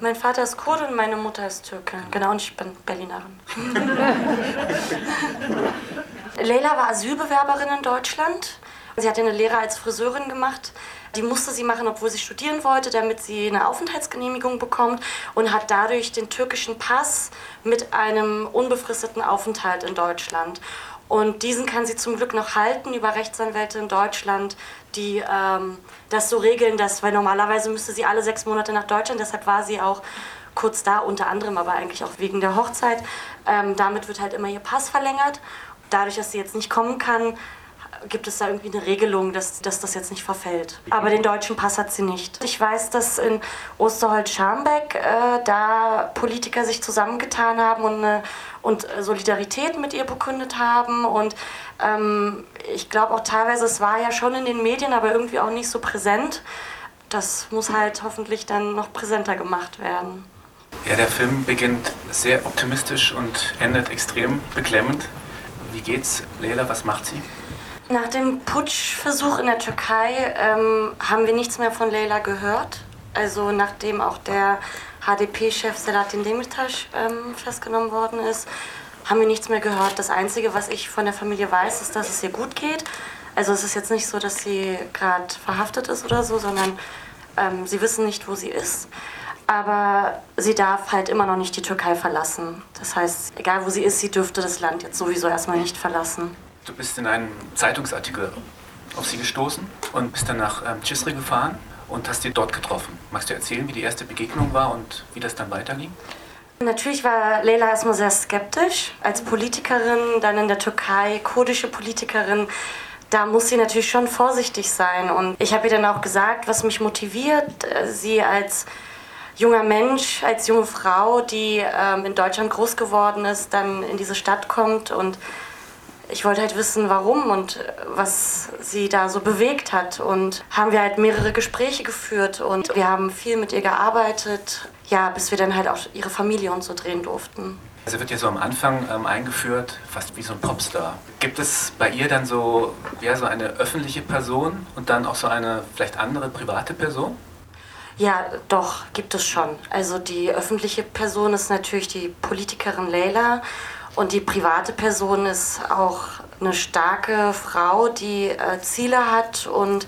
Mein Vater ist Kurde und meine Mutter ist Türkin. Genau, und ich bin Berlinerin. Leila war Asylbewerberin in Deutschland. Sie hatte eine Lehre als Friseurin gemacht. Die musste sie machen, obwohl sie studieren wollte, damit sie eine Aufenthaltsgenehmigung bekommt und hat dadurch den türkischen Pass mit einem unbefristeten Aufenthalt in Deutschland. Und diesen kann sie zum Glück noch halten über Rechtsanwälte in Deutschland, die ähm, das so regeln, dass, weil normalerweise müsste sie alle sechs Monate nach Deutschland, deshalb war sie auch kurz da, unter anderem aber eigentlich auch wegen der Hochzeit. Ähm, damit wird halt immer ihr Pass verlängert. Dadurch, dass sie jetzt nicht kommen kann, gibt es da irgendwie eine Regelung, dass, dass das jetzt nicht verfällt. Aber den deutschen Pass hat sie nicht. Ich weiß, dass in Osterholz-Scharmbeck äh, da Politiker sich zusammengetan haben und, äh, und Solidarität mit ihr bekundet haben. Und ähm, ich glaube auch teilweise, es war ja schon in den Medien, aber irgendwie auch nicht so präsent. Das muss halt hoffentlich dann noch präsenter gemacht werden. Ja, der Film beginnt sehr optimistisch und endet extrem beklemmend. Wie geht's, Leila? Was macht sie? Nach dem Putschversuch in der Türkei ähm, haben wir nichts mehr von Leila gehört. Also nachdem auch der HDP-Chef Selahattin Demirtas ähm, festgenommen worden ist, haben wir nichts mehr gehört. Das Einzige, was ich von der Familie weiß, ist, dass es ihr gut geht. Also es ist jetzt nicht so, dass sie gerade verhaftet ist oder so, sondern ähm, sie wissen nicht, wo sie ist. Aber sie darf halt immer noch nicht die Türkei verlassen. Das heißt, egal wo sie ist, sie dürfte das Land jetzt sowieso erstmal nicht verlassen. Du bist in einem Zeitungsartikel auf sie gestoßen und bist dann nach ähm, Cisri gefahren und hast sie dort getroffen. Magst du erzählen, wie die erste Begegnung war und wie das dann weiterging? Natürlich war Leila erstmal sehr skeptisch. Als Politikerin, dann in der Türkei, kurdische Politikerin, da muss sie natürlich schon vorsichtig sein. Und ich habe ihr dann auch gesagt, was mich motiviert, äh, sie als junger Mensch, als junge Frau, die ähm, in Deutschland groß geworden ist, dann in diese Stadt kommt und ich wollte halt wissen, warum und was sie da so bewegt hat. Und haben wir halt mehrere Gespräche geführt und wir haben viel mit ihr gearbeitet, ja, bis wir dann halt auch ihre Familie und so drehen durften. Also wird ja so am Anfang ähm, eingeführt, fast wie so ein Popstar. Gibt es bei ihr dann so, ja, so eine öffentliche Person und dann auch so eine vielleicht andere private Person? Ja, doch, gibt es schon. Also die öffentliche Person ist natürlich die Politikerin Leila und die private Person ist auch eine starke Frau, die äh, Ziele hat und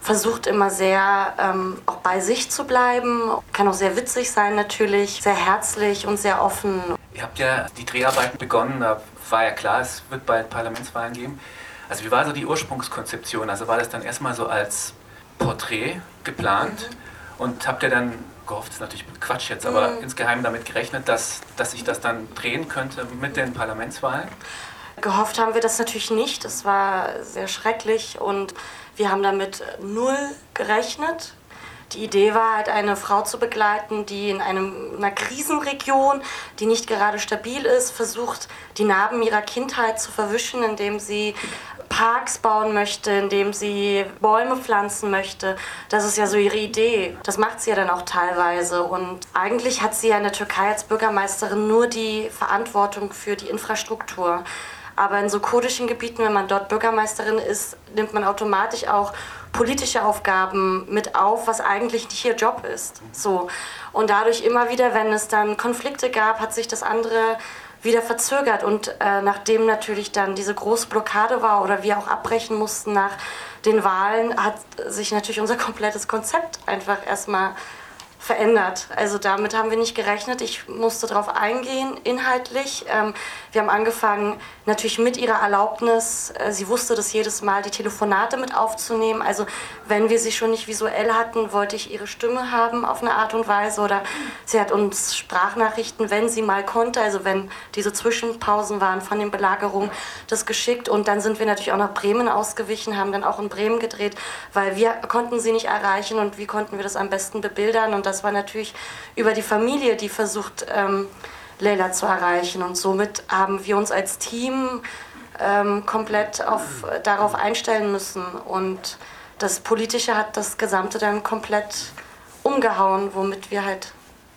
versucht immer sehr ähm, auch bei sich zu bleiben. Kann auch sehr witzig sein natürlich, sehr herzlich und sehr offen. Ihr habt ja die Dreharbeiten begonnen, da war ja klar, es wird bald Parlamentswahlen geben. Also wie war so die Ursprungskonzeption? Also war das dann erstmal so als Porträt geplant mhm. und habt ihr dann gehofft, ist natürlich Quatsch jetzt, aber mhm. insgeheim damit gerechnet, dass, dass sich das dann drehen könnte mit den Parlamentswahlen? Gehofft haben wir das natürlich nicht. Es war sehr schrecklich und wir haben damit null gerechnet. Die Idee war halt, eine Frau zu begleiten, die in einem, einer Krisenregion, die nicht gerade stabil ist, versucht, die Narben ihrer Kindheit zu verwischen, indem sie Parks bauen möchte, indem sie Bäume pflanzen möchte. Das ist ja so ihre Idee. Das macht sie ja dann auch teilweise. Und eigentlich hat sie ja in der Türkei als Bürgermeisterin nur die Verantwortung für die Infrastruktur. Aber in so kurdischen Gebieten, wenn man dort Bürgermeisterin ist, nimmt man automatisch auch politische Aufgaben mit auf, was eigentlich nicht ihr Job ist. So. Und dadurch immer wieder, wenn es dann Konflikte gab, hat sich das andere wieder verzögert. Und äh, nachdem natürlich dann diese große Blockade war oder wir auch abbrechen mussten nach den Wahlen, hat sich natürlich unser komplettes Konzept einfach erstmal verändert. Also damit haben wir nicht gerechnet. Ich musste darauf eingehen, inhaltlich. Ähm, wir haben angefangen, natürlich mit ihrer Erlaubnis, äh, sie wusste das jedes Mal, die Telefonate mit aufzunehmen. Also wenn wir sie schon nicht visuell hatten, wollte ich ihre Stimme haben auf eine Art und Weise. Oder sie hat uns Sprachnachrichten, wenn sie mal konnte, also wenn diese Zwischenpausen waren von den Belagerungen, das geschickt. Und dann sind wir natürlich auch nach Bremen ausgewichen, haben dann auch in Bremen gedreht, weil wir konnten sie nicht erreichen und wie konnten wir das am besten bebildern. Und das war natürlich über die Familie, die versucht, ähm, Leila zu erreichen. Und somit haben wir uns als Team ähm, komplett auf, darauf einstellen müssen. Und das Politische hat das Gesamte dann komplett umgehauen, womit wir halt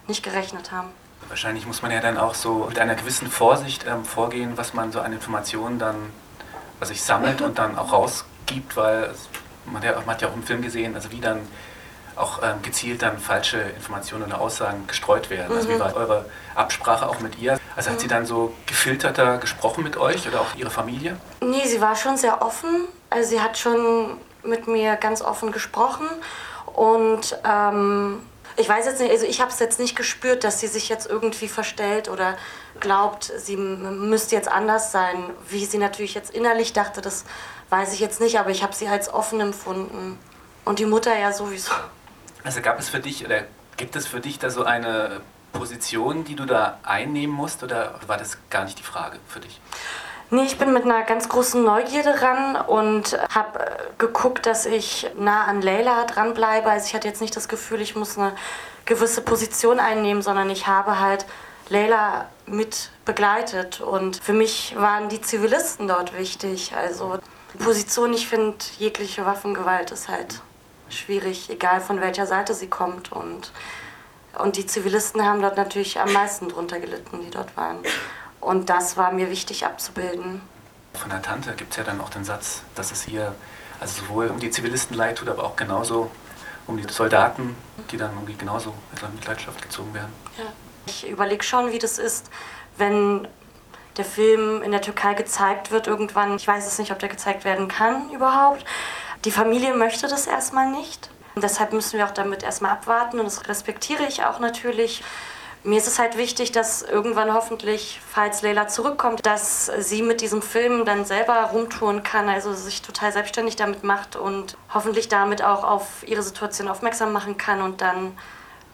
nicht gerechnet haben. Wahrscheinlich muss man ja dann auch so mit einer gewissen Vorsicht ähm, vorgehen, was man so an Informationen dann was sich sammelt und dann auch rausgibt, weil man, ja, man hat ja auch im Film gesehen, also wie dann auch ähm, gezielt dann falsche Informationen oder Aussagen gestreut werden. Mhm. Also wie mhm. war eure Absprache auch mit ihr? Also mhm. hat sie dann so gefilterter gesprochen mit euch oder auch ihre Familie? Nee, sie war schon sehr offen. Also sie hat schon mit mir ganz offen gesprochen und ähm, ich weiß jetzt nicht, also ich habe es jetzt nicht gespürt, dass sie sich jetzt irgendwie verstellt oder glaubt, sie müsste jetzt anders sein. Wie sie natürlich jetzt innerlich dachte, das weiß ich jetzt nicht, aber ich habe sie als offen empfunden. Und die Mutter ja sowieso. Also gab es für dich oder gibt es für dich da so eine Position, die du da einnehmen musst oder war das gar nicht die Frage für dich? Nee, ich bin mit einer ganz großen Neugierde ran und habe äh, geguckt, dass ich nah an Leila dranbleibe. Also ich hatte jetzt nicht das Gefühl, ich muss eine gewisse Position einnehmen, sondern ich habe halt Leila mit begleitet. Und für mich waren die Zivilisten dort wichtig. Also Position, ich finde, jegliche Waffengewalt ist halt schwierig, egal von welcher Seite sie kommt. Und, und die Zivilisten haben dort natürlich am meisten drunter gelitten, die dort waren. Und das war mir wichtig abzubilden. Von der Tante gibt es ja dann auch den Satz, dass es hier also sowohl um die Zivilisten leid tut, aber auch genauso um die Soldaten, die dann irgendwie genauso in Mitleidenschaft gezogen werden. Ja. Ich überlege schon, wie das ist, wenn der Film in der Türkei gezeigt wird irgendwann. Ich weiß es nicht, ob der gezeigt werden kann überhaupt. Die Familie möchte das erstmal nicht. Und deshalb müssen wir auch damit erstmal abwarten und das respektiere ich auch natürlich. Mir ist es halt wichtig, dass irgendwann hoffentlich, falls Leila zurückkommt, dass sie mit diesem Film dann selber rumtouren kann, also sich total selbstständig damit macht und hoffentlich damit auch auf ihre Situation aufmerksam machen kann und dann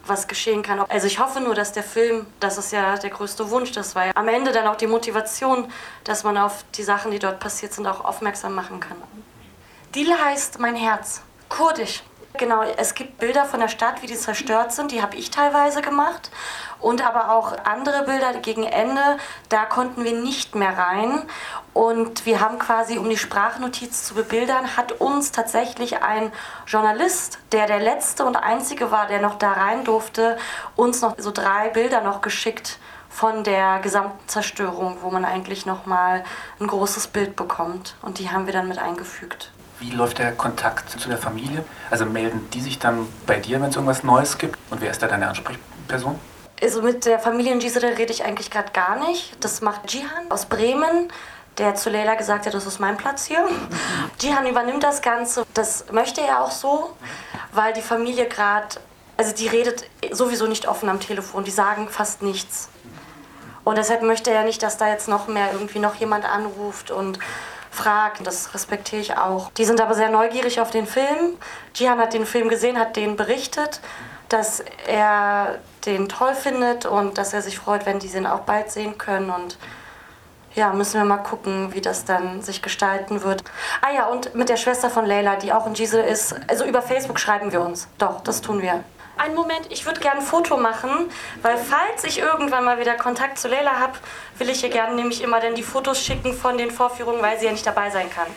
was geschehen kann. Also ich hoffe nur, dass der Film, das ist ja der größte Wunsch, das war ja am Ende dann auch die Motivation, dass man auf die Sachen, die dort passiert sind, auch aufmerksam machen kann. Dil heißt mein Herz, kurdisch. Genau, es gibt Bilder von der Stadt, wie die zerstört sind, die habe ich teilweise gemacht. Und aber auch andere Bilder gegen Ende, da konnten wir nicht mehr rein. Und wir haben quasi, um die Sprachnotiz zu bebildern, hat uns tatsächlich ein Journalist, der der letzte und einzige war, der noch da rein durfte, uns noch so drei Bilder noch geschickt von der gesamten Zerstörung, wo man eigentlich noch mal ein großes Bild bekommt. Und die haben wir dann mit eingefügt. Wie läuft der Kontakt zu der Familie? Also melden die sich dann bei dir, wenn es irgendwas Neues gibt? Und wer ist da deine Ansprechperson? Also mit der Familie in Gisele rede ich eigentlich gerade gar nicht. Das macht Jihan aus Bremen, der zu Leila gesagt hat, das ist mein Platz hier. Jihan übernimmt das Ganze. Das möchte er auch so, weil die Familie gerade, also die redet sowieso nicht offen am Telefon, die sagen fast nichts. Und deshalb möchte er nicht, dass da jetzt noch mehr irgendwie noch jemand anruft und fragt. Das respektiere ich auch. Die sind aber sehr neugierig auf den Film. Jihan hat den Film gesehen, hat den berichtet, dass er den toll findet und dass er sich freut, wenn die den auch bald sehen können. Und ja, müssen wir mal gucken, wie das dann sich gestalten wird. Ah ja, und mit der Schwester von Leila, die auch in Gisel ist. Also über Facebook schreiben wir uns. Doch, das tun wir. Einen Moment, ich würde gerne ein Foto machen, weil falls ich irgendwann mal wieder Kontakt zu Leila habe, will ich ihr gerne nämlich immer dann die Fotos schicken von den Vorführungen, weil sie ja nicht dabei sein kann.